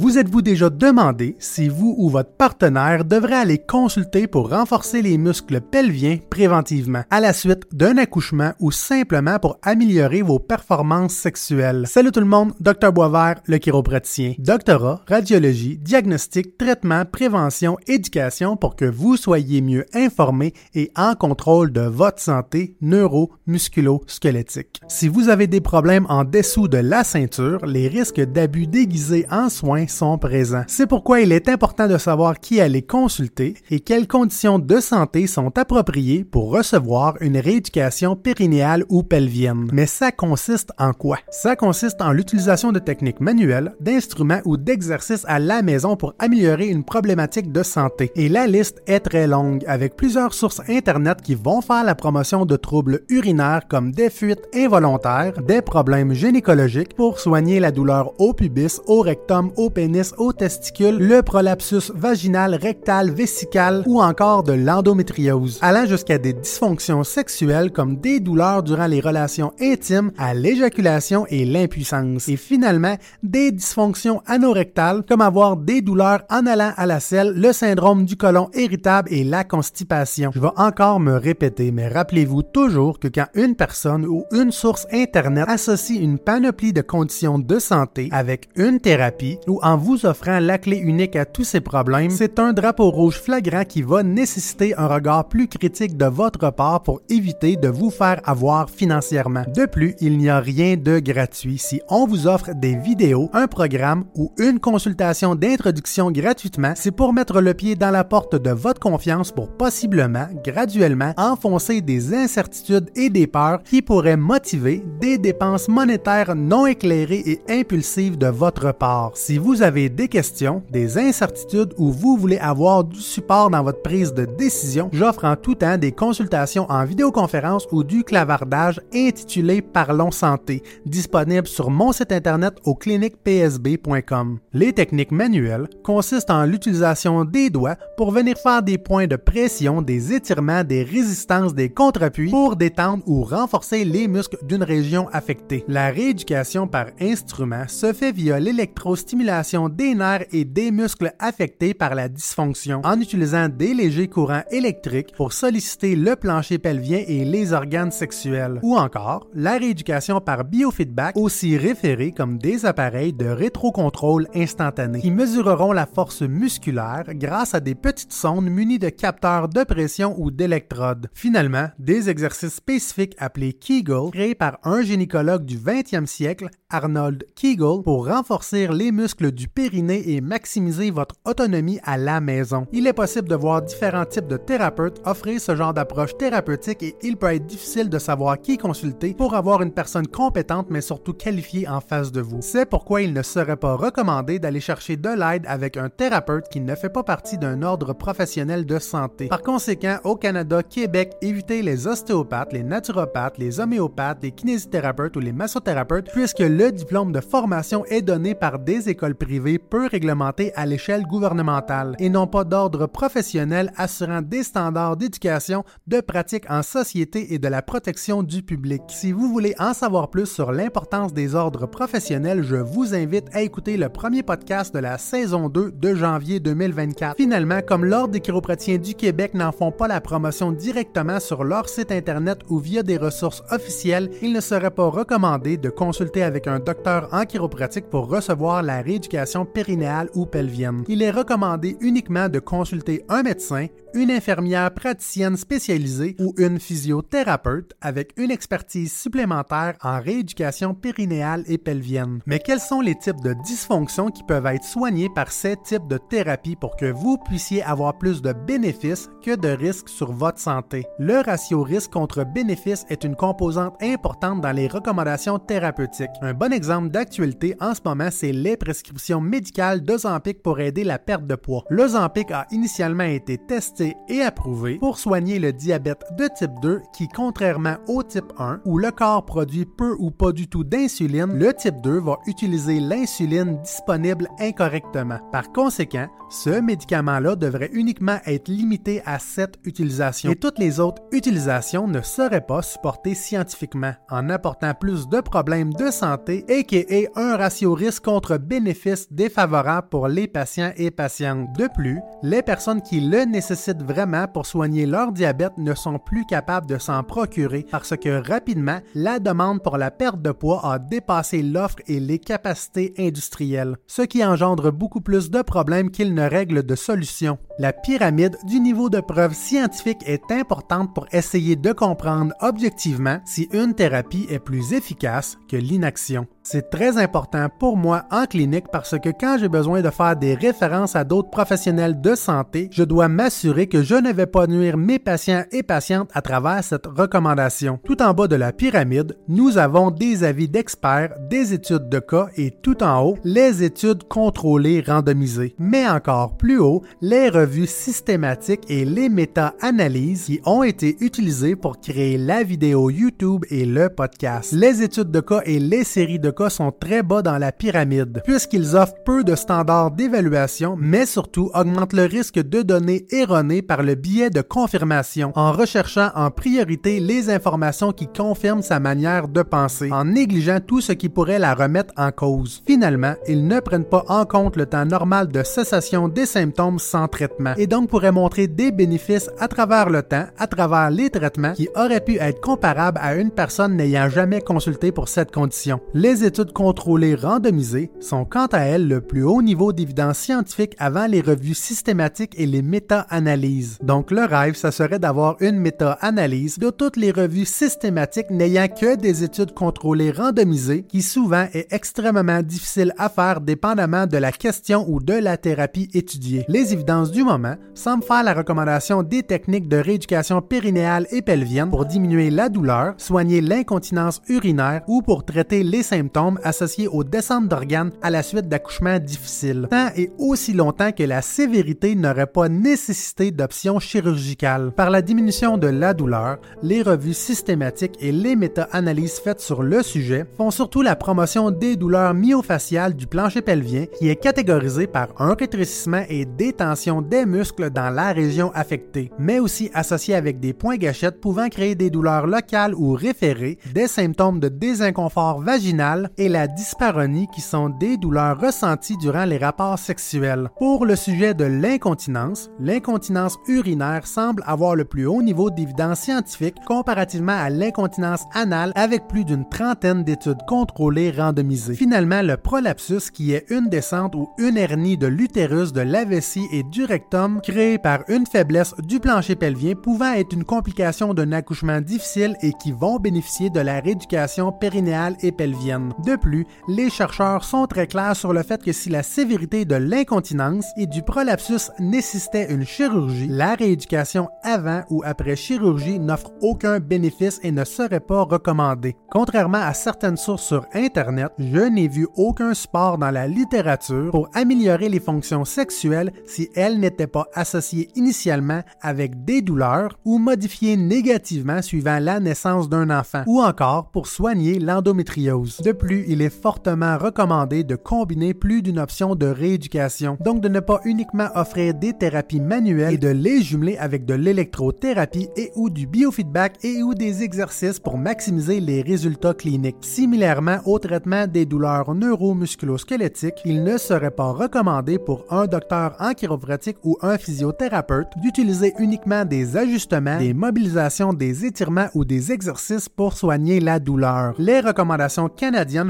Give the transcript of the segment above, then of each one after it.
Vous êtes-vous déjà demandé si vous ou votre partenaire devrait aller consulter pour renforcer les muscles pelviens préventivement, à la suite d'un accouchement ou simplement pour améliorer vos performances sexuelles? Salut tout le monde, Dr Boisvert, le chiropraticien. Doctorat, radiologie, diagnostic, traitement, prévention, éducation pour que vous soyez mieux informé et en contrôle de votre santé neuro-musculo-squelettique. Si vous avez des problèmes en dessous de la ceinture, les risques d'abus déguisés en soins sont présents. C'est pourquoi il est important de savoir qui aller consulter et quelles conditions de santé sont appropriées pour recevoir une rééducation périnéale ou pelvienne. Mais ça consiste en quoi? Ça consiste en l'utilisation de techniques manuelles, d'instruments ou d'exercices à la maison pour améliorer une problématique de santé. Et la liste est très longue, avec plusieurs sources Internet qui vont faire la promotion de troubles urinaires comme des fuites involontaires, des problèmes gynécologiques pour soigner la douleur au pubis, au rectum, au pénis, au testicule, le prolapsus vaginal, rectal, vésical ou encore de l'endométriose, allant jusqu'à des dysfonctions sexuelles comme des douleurs durant les relations intimes, à l'éjaculation et l'impuissance, et finalement des dysfonctions anorectales comme avoir des douleurs en allant à la selle, le syndrome du côlon irritable et la constipation. Je vais encore me répéter, mais rappelez-vous toujours que quand une personne ou une source Internet associe une panoplie de conditions de santé avec une thérapie ou en vous offrant la clé unique à tous ces problèmes, c'est un drapeau rouge flagrant qui va nécessiter un regard plus critique de votre part pour éviter de vous faire avoir financièrement. De plus, il n'y a rien de gratuit. Si on vous offre des vidéos, un programme ou une consultation d'introduction gratuitement, c'est pour mettre le pied dans la porte de votre confiance pour possiblement, graduellement, enfoncer des incertitudes et des peurs qui pourraient motiver des dépenses monétaires non éclairées et impulsives de votre part. Si vous avez des questions, des incertitudes ou vous voulez avoir du support dans votre prise de décision, j'offre en tout temps des consultations en vidéoconférence ou du clavardage intitulé Parlons Santé, disponible sur mon site internet au cliniquepsb.com. Les techniques manuelles consistent en l'utilisation des doigts pour venir faire des points de pression, des étirements, des résistances, des contre-appuis pour détendre ou renforcer les muscles d'une région affectée. La rééducation par instrument se fait via l'électrostimulation des nerfs et des muscles affectés par la dysfonction en utilisant des légers courants électriques pour solliciter le plancher pelvien et les organes sexuels. Ou encore, la rééducation par biofeedback, aussi référée comme des appareils de rétrocontrôle instantané, qui mesureront la force musculaire grâce à des petites sondes munies de capteurs de pression ou d'électrodes. Finalement, des exercices spécifiques appelés Kegel, créés par un gynécologue du 20e siècle, Arnold Kegel, pour renforcer les muscles du périnée et maximiser votre autonomie à la maison. Il est possible de voir différents types de thérapeutes offrir ce genre d'approche thérapeutique et il peut être difficile de savoir qui consulter pour avoir une personne compétente mais surtout qualifiée en face de vous. C'est pourquoi il ne serait pas recommandé d'aller chercher de l'aide avec un thérapeute qui ne fait pas partie d'un ordre professionnel de santé. Par conséquent, au Canada, Québec, évitez les ostéopathes, les naturopathes, les homéopathes, les kinésithérapeutes ou les massothérapeutes puisque le diplôme de formation est donné par des écoles privées peu réglementées à l'échelle gouvernementale et non pas d'ordre professionnel assurant des standards d'éducation, de pratique en société et de la protection du public. Si vous voulez en savoir plus sur l'importance des ordres professionnels, je vous invite à écouter le premier podcast de la saison 2 de janvier 2024. Finalement, comme l'Ordre des chiropraticiens du Québec n'en font pas la promotion directement sur leur site internet ou via des ressources officielles, il ne serait pas recommandé de consulter avec un docteur en chiropratique pour recevoir la rééducation périnéale ou pelvienne. Il est recommandé uniquement de consulter un médecin, une infirmière praticienne spécialisée ou une physiothérapeute avec une expertise supplémentaire en rééducation périnéale et pelvienne. Mais quels sont les types de dysfonctions qui peuvent être soignés par ces types de thérapies pour que vous puissiez avoir plus de bénéfices que de risques sur votre santé? Le ratio risque contre bénéfice est une composante importante dans les recommandations thérapeutiques. Un bon exemple d'actualité en ce moment, c'est les prescriptions médicales d'Ozempic pour aider la perte de poids. L'Ozempic a initialement été testé et approuvé pour soigner le diabète de type 2 qui, contrairement au type 1, où le corps produit peu ou pas du tout d'insuline, le type 2 va utiliser l'insuline disponible incorrectement. Par conséquent, ce médicament-là devrait uniquement être limité à cette utilisation et toutes les autres utilisations ne seraient pas supportées scientifiquement en apportant plus de problèmes de santé et un ratio risque contre bénéfice bénéfices défavorables pour les patients et patientes. De plus, les personnes qui le nécessitent vraiment pour soigner leur diabète ne sont plus capables de s'en procurer parce que rapidement, la demande pour la perte de poids a dépassé l'offre et les capacités industrielles, ce qui engendre beaucoup plus de problèmes qu'il ne règle de solutions. La pyramide du niveau de preuve scientifique est importante pour essayer de comprendre objectivement si une thérapie est plus efficace que l'inaction. C'est très important pour moi en clinique parce que quand j'ai besoin de faire des références à d'autres professionnels de santé, je dois m'assurer que je ne vais pas nuire mes patients et patientes à travers cette recommandation. Tout en bas de la pyramide, nous avons des avis d'experts, des études de cas et tout en haut, les études contrôlées randomisées. Mais encore plus haut, les revues systématiques et les méta-analyses qui ont été utilisées pour créer la vidéo YouTube et le podcast. Les études de cas et les séries de sont très bas dans la pyramide, puisqu'ils offrent peu de standards d'évaluation, mais surtout augmentent le risque de données erronées par le biais de confirmation, en recherchant en priorité les informations qui confirment sa manière de penser, en négligeant tout ce qui pourrait la remettre en cause. Finalement, ils ne prennent pas en compte le temps normal de cessation des symptômes sans traitement, et donc pourraient montrer des bénéfices à travers le temps, à travers les traitements qui auraient pu être comparables à une personne n'ayant jamais consulté pour cette condition. Les études contrôlées randomisées sont quant à elles le plus haut niveau d'évidence scientifique avant les revues systématiques et les méta-analyses. Donc le rêve, ça serait d'avoir une méta-analyse de toutes les revues systématiques n'ayant que des études contrôlées randomisées qui souvent est extrêmement difficile à faire dépendamment de la question ou de la thérapie étudiée. Les évidences du moment semblent faire la recommandation des techniques de rééducation périnéale et pelvienne pour diminuer la douleur, soigner l'incontinence urinaire ou pour traiter les symptômes associés aux descentes d'organes à la suite d'accouchements difficiles, tant et aussi longtemps que la sévérité n'aurait pas nécessité d'options chirurgicales. Par la diminution de la douleur, les revues systématiques et les méta-analyses faites sur le sujet font surtout la promotion des douleurs myofasciales du plancher pelvien qui est catégorisé par un rétrécissement et des tensions des muscles dans la région affectée, mais aussi associé avec des points gâchettes pouvant créer des douleurs locales ou référées, des symptômes de désinconfort vaginal et la dysparonie qui sont des douleurs ressenties durant les rapports sexuels. Pour le sujet de l'incontinence, l'incontinence urinaire semble avoir le plus haut niveau d'évidence scientifique comparativement à l'incontinence anale avec plus d'une trentaine d'études contrôlées randomisées. Finalement, le prolapsus qui est une descente ou une hernie de l'utérus, de la vessie et du rectum créée par une faiblesse du plancher pelvien pouvant être une complication d'un accouchement difficile et qui vont bénéficier de la rééducation périnéale et pelvienne. De plus, les chercheurs sont très clairs sur le fait que si la sévérité de l'incontinence et du prolapsus nécessitait une chirurgie, la rééducation avant ou après chirurgie n'offre aucun bénéfice et ne serait pas recommandée. Contrairement à certaines sources sur Internet, je n'ai vu aucun support dans la littérature pour améliorer les fonctions sexuelles si elles n'étaient pas associées initialement avec des douleurs ou modifiées négativement suivant la naissance d'un enfant, ou encore pour soigner l'endométriose. Plus, il est fortement recommandé de combiner plus d'une option de rééducation, donc de ne pas uniquement offrir des thérapies manuelles et de les jumeler avec de l'électrothérapie et ou du biofeedback et ou des exercices pour maximiser les résultats cliniques. Similairement au traitement des douleurs neuromusculosquelettiques, il ne serait pas recommandé pour un docteur en chiropratique ou un physiothérapeute d'utiliser uniquement des ajustements, des mobilisations, des étirements ou des exercices pour soigner la douleur. Les recommandations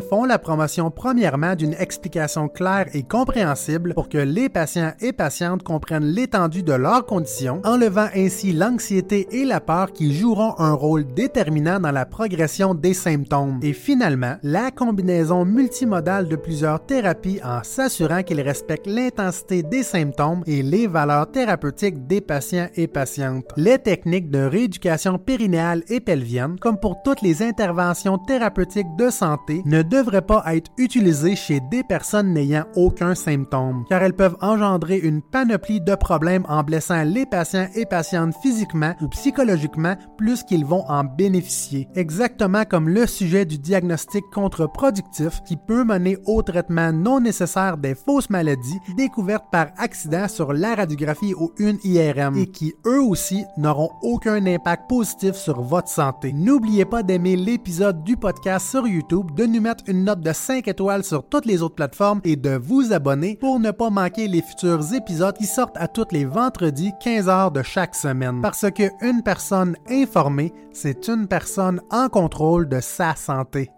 font la promotion premièrement d'une explication claire et compréhensible pour que les patients et patientes comprennent l'étendue de leurs conditions, enlevant ainsi l'anxiété et la peur qui joueront un rôle déterminant dans la progression des symptômes. Et finalement, la combinaison multimodale de plusieurs thérapies en s'assurant qu'ils respectent l'intensité des symptômes et les valeurs thérapeutiques des patients et patientes. Les techniques de rééducation périnéale et pelvienne, comme pour toutes les interventions thérapeutiques de santé, ne devraient pas être utilisées chez des personnes n'ayant aucun symptôme, car elles peuvent engendrer une panoplie de problèmes en blessant les patients et patientes physiquement ou psychologiquement plus qu'ils vont en bénéficier. Exactement comme le sujet du diagnostic contre-productif qui peut mener au traitement non nécessaire des fausses maladies découvertes par accident sur la radiographie ou une IRM et qui eux aussi n'auront aucun impact positif sur votre santé. N'oubliez pas d'aimer l'épisode du podcast sur YouTube de mettre une note de 5 étoiles sur toutes les autres plateformes et de vous abonner pour ne pas manquer les futurs épisodes qui sortent à tous les vendredis 15h de chaque semaine. Parce que une personne informée, c'est une personne en contrôle de sa santé.